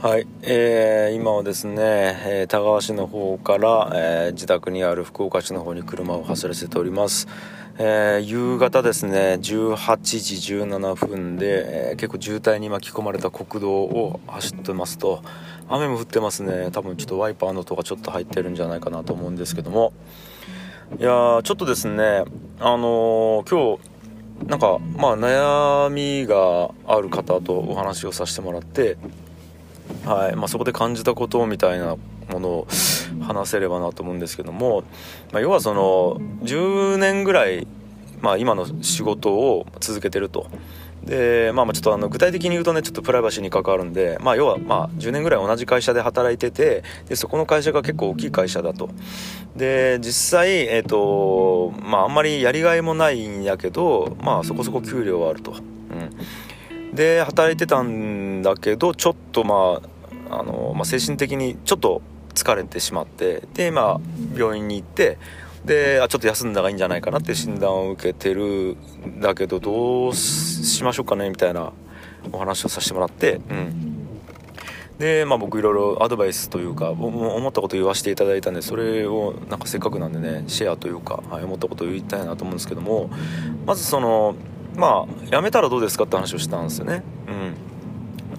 はい、えー、今はですね、えー、田川市の方から、えー自宅にある福岡市の方に車を走らせております、えー夕方ですね18時17分で、えー結構渋滞に巻き込まれた国道を走ってますと雨も降ってますね。多分ちょっとワイパーの音がちょっと入ってるんじゃないかなと思うんですけども。いやちょっとですねあのー今日なんかまあ悩みがある方とお話をさせてもらってはい。まあ、そこで感じたことみたいなものを話せればなと思うんですけども、まあ、要はその10年ぐらい、まあ、今の仕事を続けてると。でまあ、ちょっとあの具体的に言うとねちょっとプライバシーに関わるんで、まあ、要はまあ10年ぐらい同じ会社で働いててでそこの会社が結構大きい会社だと。で実際、えっとまあ、あんまりやりがいもないんやけど、まあ、そこそこ給料はあると、うん、で働いてたんだけどちょっとまああの、まあ、精神的にちょっと疲れてしまってでまあ病院に行ってであちょっと休んだ方がいいんじゃないかなって診断を受けてるんだけどどうしましょうかねみたいなお話をさせてもらってうん。でまあ僕いろいろアドバイスというか思ったこと言わせていただいたんでそれをなんかせっかくなんでねシェアというか、はい、思ったことを言いたいなと思うんですけどもまずそのまあ辞めたらどうですかって話をしたんですよね。うん。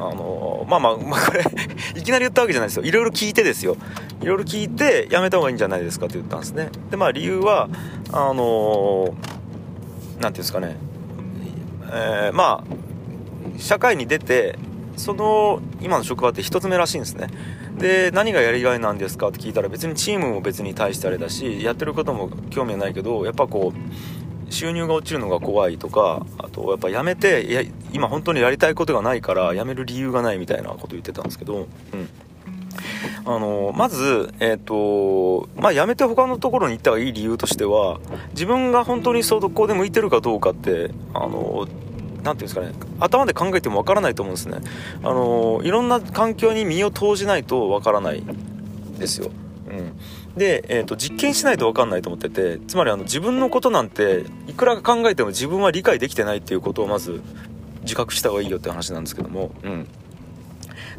あのまあまあ、まあ、これ いきなり言ったわけじゃないですよ。いろいろ聞いてですよ。いろいろ聞いて辞めた方がいいんじゃないですかって言ったんですね。でまあ理由はあのなんていうんですかね。えーまあ社会に出てその今の職場って1つ目らしいんですね。で何がやりがいなんですかって聞いたら別にチームも別に対してあれだしやってることも興味はないけどやっぱこう収入が落ちるのが怖いとかあとやっぱ辞めていや今本当にやりたいことがないから辞める理由がないみたいなこと言ってたんですけど、うん、あのまず、えっとまあ、辞めて他のところに行った方がいい理由としては自分が本当にそこで向いてるかどうかってあのなんていうんですかね頭で考えてもわからないと思うんですね。あのいろんな環境に身を投じないとわからないですよ、うん、で、えーと、実験しないと分かんないと思っててつまりあの自分のことなんていくら考えても自分は理解できてないっていうことをまず自覚した方がいいよって話なんですけども、うん、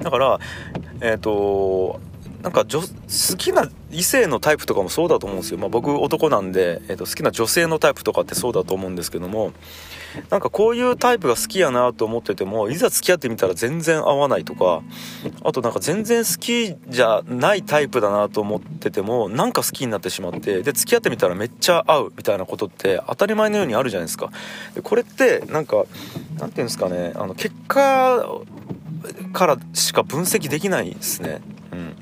だからえっ、となんか女好きな異性のタイプとかもそうだと思うんですよ、まあ、僕男なんで、えーと好きな女性のタイプとかってそうだと思うんですけどもなんかこういうタイプが好きやなと思っててもいざ付き合ってみたら全然合わないとかあとなんか全然好きじゃないタイプだなと思っててもなんか好きになってしまってで付き合ってみたらめっちゃ合うみたいなことって当たり前のようにあるじゃないですか。でこれってなんかなんていうんですかねあの結果からしか分析できないですね。うん。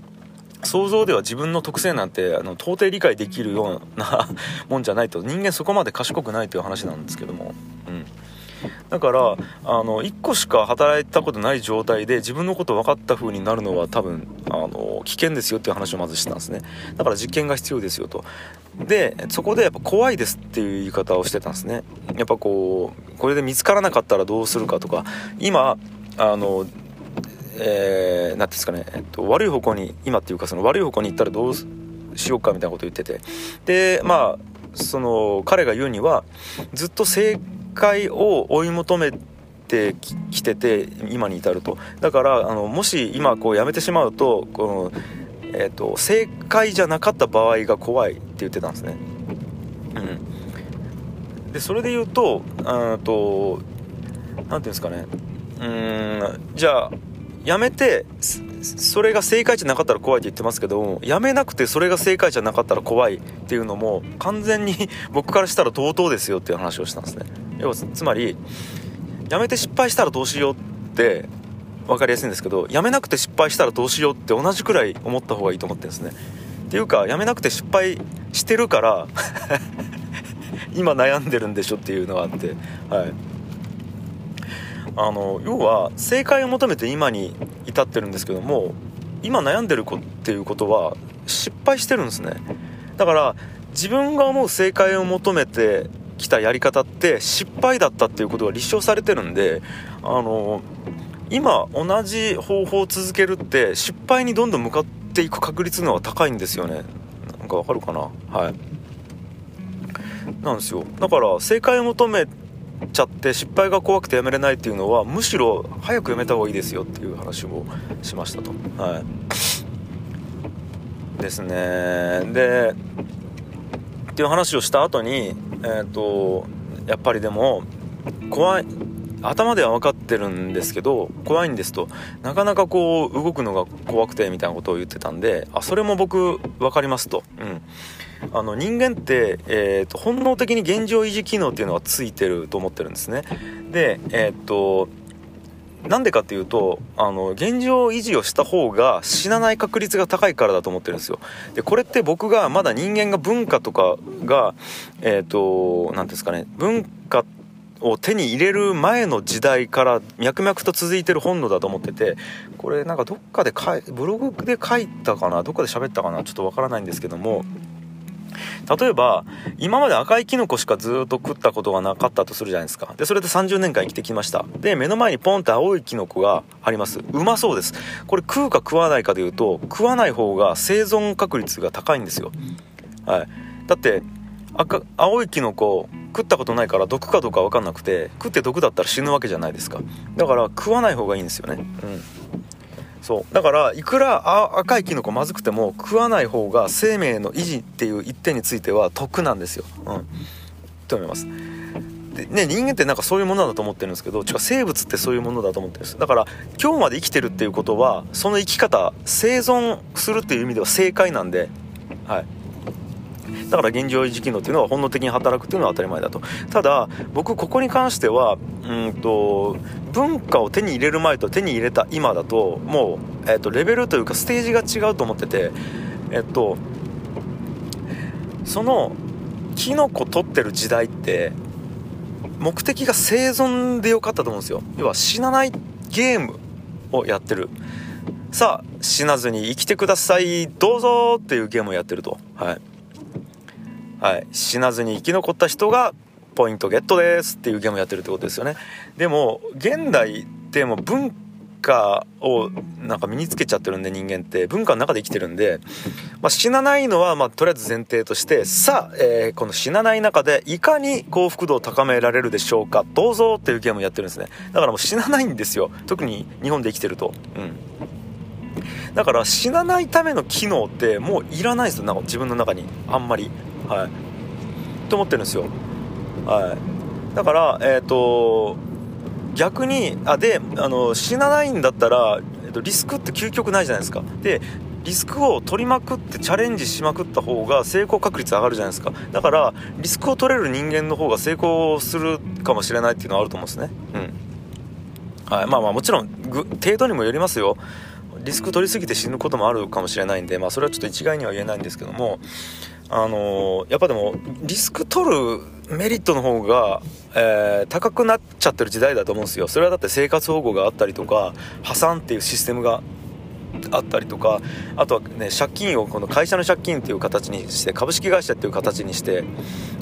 想像では自分の特性なんてあの到底理解できるような もんじゃないと人間そこまで賢くないという話なんですけども、うん、だからあの1個しか働いたことない状態で自分のこと分かった風になるのは多分あの危険ですよっていう話をまずしてたんですね。だから実験が必要ですよと。でそこでやっぱ怖いですっていう言い方をしてたんですね。やっぱこうこれで見つからなかったらどうするかとか今あのえー、ていうんですかね、えっと、悪い方向に今っていうかその悪い方向に行ったらどうしようかみたいなこと言ってて。でまあその彼が言うにはずっと正解を追い求めてきてて今に至ると。だからあのもし今こうやめてしまうとこの、えっと、正解じゃなかった場合が怖いって言ってたんですね。うん、でそれで言うとうんとなんていうんですかね。うんじゃあやめてそれが正解じゃなかったら怖いって言ってますけどやめなくてそれが正解じゃなかったら怖いっていうのも完全に 僕からしたら同等ですよっていう話をしたんですね。要はつまりやめて失敗したらどうしようって分かりやすいんですけどやめなくて失敗したらどうしようって同じくらい思った方がいいと思ってるんですね。っていうかやめなくて失敗してるから 今悩んでるんでしょっていうのがあってはい。あの要は正解を求めて今に至ってるんですけども今悩んでる子っていうことは失敗してるんですね。だから自分が思う正解を求めてきたやり方って失敗だったっていうことが立証されてるんであの今同じ方法を続けるって失敗にどんどん向かっていく確率の方が高いんですよね。なんかわかるかな？はい。なんですよ。だから正解を求めちゃって失敗が怖くてやめれないっていうのはむしろ早くやめた方がいいですよっていう話をしましたと。はい。ですね。でっていう話をした後にえっ、ー、とやっぱりでも怖い頭では分かってるんですけど怖いんですと。なかなかこう動くのが怖くてみたいなことを言ってたんであそれも僕分かりますと、うん、あの人間って、えーと、本能的に現状維持機能っていうのがついてると思ってるんですね。でえっ、ー、となんでかっていうとあの現状維持をした方が死なない確率が高いからだと思ってるんですよ。でこれって僕がまだ人間が文化とかがえっ、ー、と何ですかね文化を手に入れる前の時代から脈々と続いてる本能だと思っててこれなんかどっかでかいブログで書いたかなどっかで喋ったかなちょっとわからないんですけども例えば今まで赤いキノコしかずっと食ったことがなかったとするじゃないですか。でそれで30年間生きてきました。で目の前にポンって青いキノコがあります。うまそうです。これ食うか食わないかでいうと食わない方が生存確率が高いんですよ。はい。だって赤青いキノコ食ったことないから毒かどうか分かんなくて食って毒だったら死ぬわけじゃないですか。だから食わない方がいいんですよね。うん。そう。だからいくら赤いキノコまずくても食わない方が生命の維持っていう一点については得なんですよ。うん、と思います。でね、人間ってなんかそういうものだと思ってるんですけど違う生物ってそういうものだと思ってるんです。だから今日まで生きてるっていうことはその生き方生存するっていう意味では正解なんで、はい、だから現状維持機能っていうのは本能的に働くっていうのは当たり前だと。ただ僕ここに関してはうんと文化を手に入れる前と手に入れた今だともう、えー、とレベルというかステージが違うと思っててえっとそのキノコ取ってる時代って目的が生存でよかったと思うんですよ。要は死なないゲームをやってる。さあ死なずに生きてくださいどうぞっていうゲームをやってると。はい。はい、死なずに生き残った人がポイントゲットですっていうゲームやってるってことですよね。でも現代ってもう文化をなんか身につけちゃってるんで人間って。文化の中で生きてるんで、まあ、死なないのはまとりあえず前提としてさあ、えー、この死なない中でいかに幸福度を高められるでしょうか。どうぞっていうゲームをやってるんですね。だからもう死なないんですよ。特に日本で生きてると。うん。だから死なないための機能ってもういらないですよ。なんか自分の中に。あんまり。はい。と思ってるんですよ。はい。だからえっ、ー、と逆にあであの死なないんだったら、えーと、リスクって究極ないじゃないですか。でリスクを取りまくってチャレンジしまくった方が成功確率上がるじゃないですか。だからリスクを取れる人間の方が成功するかもしれないっていうのはあると思うんですね。うん。はい。まあまあもちろん程度にもよりますよ。リスク取りすぎて死ぬこともあるかもしれないんでまあそれはちょっと一概には言えないんですけども。あのー、やっぱでもリスク取るメリットの方が、えー、高くなっちゃってる時代だと思うんですよ。それはだって生活保護があったりとか破産っていうシステムがあったりとかあとはね借金をこの会社の借金っていう形にして株式会社っていう形にして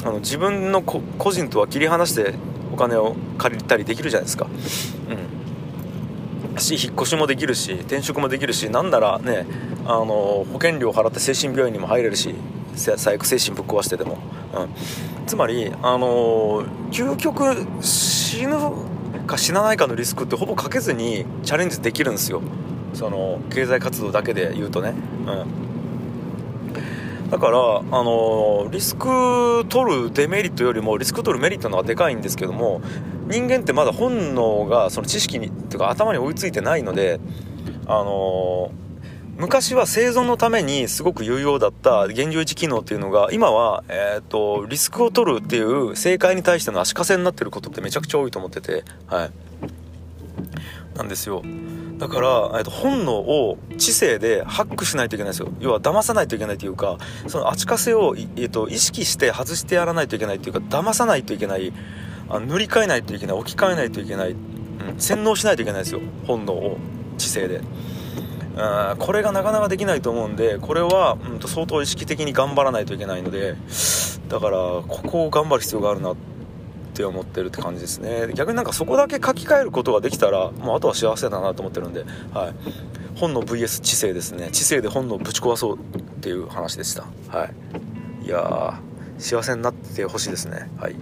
あの自分の個人とは切り離してお金を借りたりできるじゃないですか。うん。引っ越しもできるし転職もできるしなんならねあの保険料を払って精神病院にも入れるし最悪精神ぶっ壊してでも、うん、つまりあのー、究極死ぬか死なないかのリスクってほぼかけずにチャレンジできるんですよ。その経済活動だけで言うとね、うん、だからあのー、リスク取るデメリットよりもリスク取るメリットの方がでかいんですけども人間ってまだ本能がその知識にっていうか頭に追いついてないのであのー昔は生存のためにすごく有用だった現状維持機能っていうのが今は、えーと、リスクを取るっていう正解に対しての足かせになってることってめちゃくちゃ多いと思っててはい。なんですよ。だから、えーと、本能を知性でハックしないといけないですよ。要は騙さないといけないというかその足かせを、えーと、意識して外してやらないといけないというか騙さないといけない。あ塗り替えないといけない。置き換えないといけない、うん、洗脳しないといけないですよ。本能を知性で。うんこれがなかなかできないと思うんでこれは、うん、と相当意識的に頑張らないといけないのでだからここを頑張る必要があるなって思ってるって感じですね。逆になんかそこだけ書き換えることができたらもうあとは幸せだなと思ってるんで、はい、本の VS 知性ですね。知性で本能をぶち壊そうっていう話でした。はい。いや幸せになってほしいですね。はい。